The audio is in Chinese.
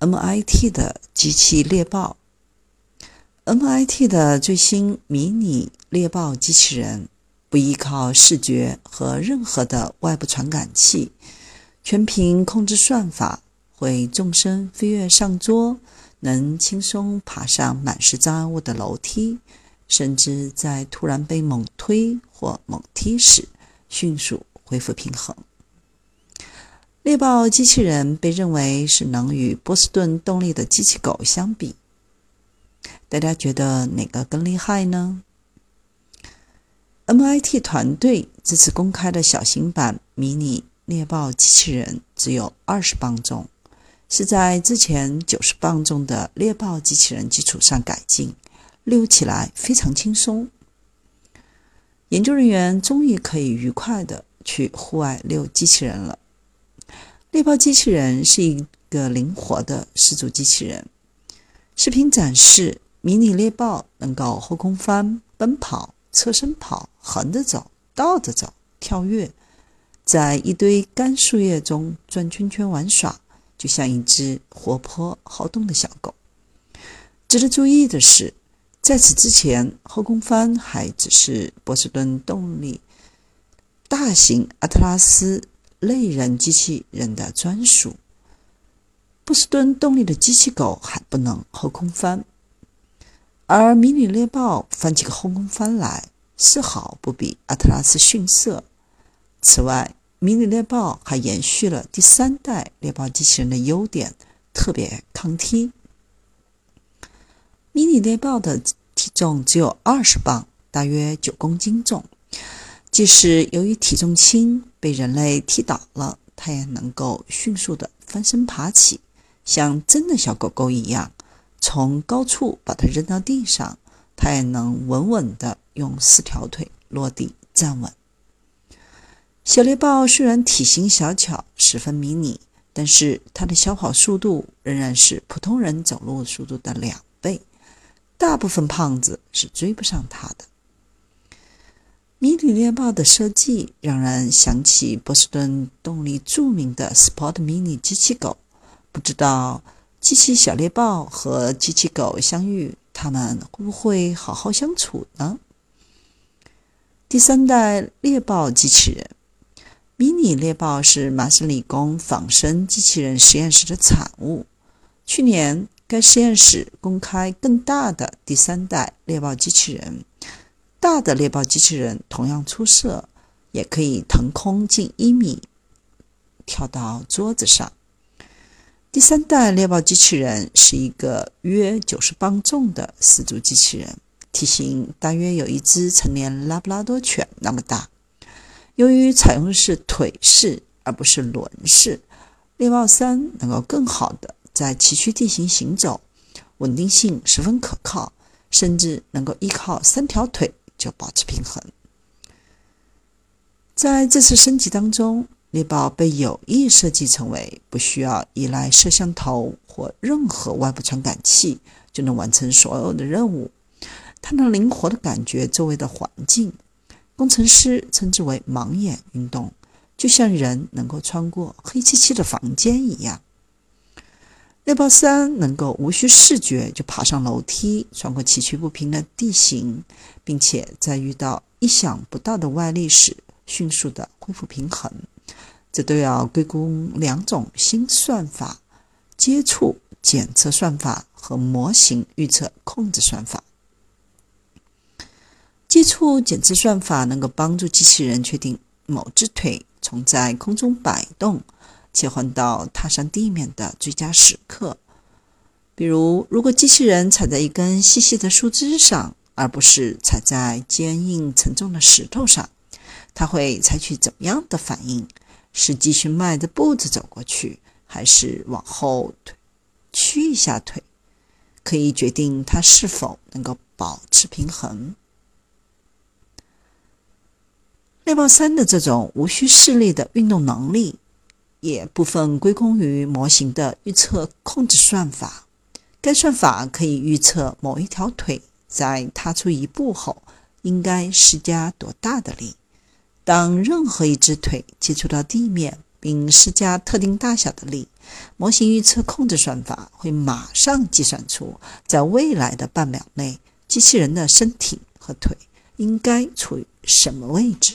MIT 的机器猎豹，MIT 的最新迷你猎豹机器人不依靠视觉和任何的外部传感器，全凭控制算法，会纵身飞跃上桌，能轻松爬上满是障碍物的楼梯，甚至在突然被猛推或猛踢时，迅速恢复平衡。猎豹机器人被认为是能与波士顿动力的机器狗相比，大家觉得哪个更厉害呢？MIT 团队这次公开的小型版迷你猎豹机器人只有二十磅重，是在之前九十磅重的猎豹机器人基础上改进，溜起来非常轻松。研究人员终于可以愉快的去户外溜机器人了。猎豹机器人是一个灵活的四足机器人。视频展示，迷你猎豹能够后空翻、奔跑、侧身跑、横着走、倒着走、跳跃，在一堆干树叶中转圈圈玩耍，就像一只活泼好动的小狗。值得注意的是，在此之前，后空翻还只是波士顿动力大型阿特拉斯。类人机器人的专属。波士顿动力的机器狗还不能后空翻，而迷你猎豹翻起个后空翻来，丝毫不比阿特拉斯逊色。此外，迷你猎豹还延续了第三代猎豹机器人的优点，特别抗踢。迷你猎豹的体重只有二十磅，大约九公斤重。即使由于体重轻被人类踢倒了，它也能够迅速的翻身爬起，像真的小狗狗一样，从高处把它扔到地上，它也能稳稳的用四条腿落地站稳。小猎豹虽然体型小巧，十分迷你，但是它的小跑速度仍然是普通人走路速度的两倍，大部分胖子是追不上它的。迷你猎豹的设计让人想起波士顿动力著名的 Sport Mini 机器狗。不知道机器小猎豹和机器狗相遇，它们会不会好好相处呢？第三代猎豹机器人，迷你猎豹是麻省理工仿生机器人实验室的产物。去年，该实验室公开更大的第三代猎豹机器人。大的猎豹机器人同样出色，也可以腾空近一米，跳到桌子上。第三代猎豹机器人是一个约九十磅重的四足机器人，体型大约有一只成年拉布拉多犬那么大。由于采用的是腿式而不是轮式，猎豹三能够更好的在崎岖地形行走，稳定性十分可靠，甚至能够依靠三条腿。就保持平衡。在这次升级当中，猎豹被有意设计成为不需要依赖摄像头或任何外部传感器就能完成所有的任务。它能灵活的感觉周围的环境，工程师称之为“盲眼运动”，就像人能够穿过黑漆漆的房间一样。猎豹三能够无需视觉就爬上楼梯，穿过崎岖不平的地形，并且在遇到意想不到的外力时迅速的恢复平衡。这都要归功两种新算法：接触检测算法和模型预测控制算法。接触检测算法能够帮助机器人确定某只腿从在空中摆动。切换到踏上地面的最佳时刻，比如，如果机器人踩在一根细细的树枝上，而不是踩在坚硬沉重的石头上，它会采取怎么样的反应？是继续迈着步子走过去，还是往后退屈一下腿，可以决定它是否能够保持平衡。猎豹三的这种无需视力的运动能力，也部分归功于模型的预测控制算法。该算法可以预测某一条腿在踏出一步后应该施加多大的力。当任何一只腿接触到地面并施加特定大小的力，模型预测控制算法会马上计算出在未来的半秒内，机器人的身体和腿应该处于什么位置。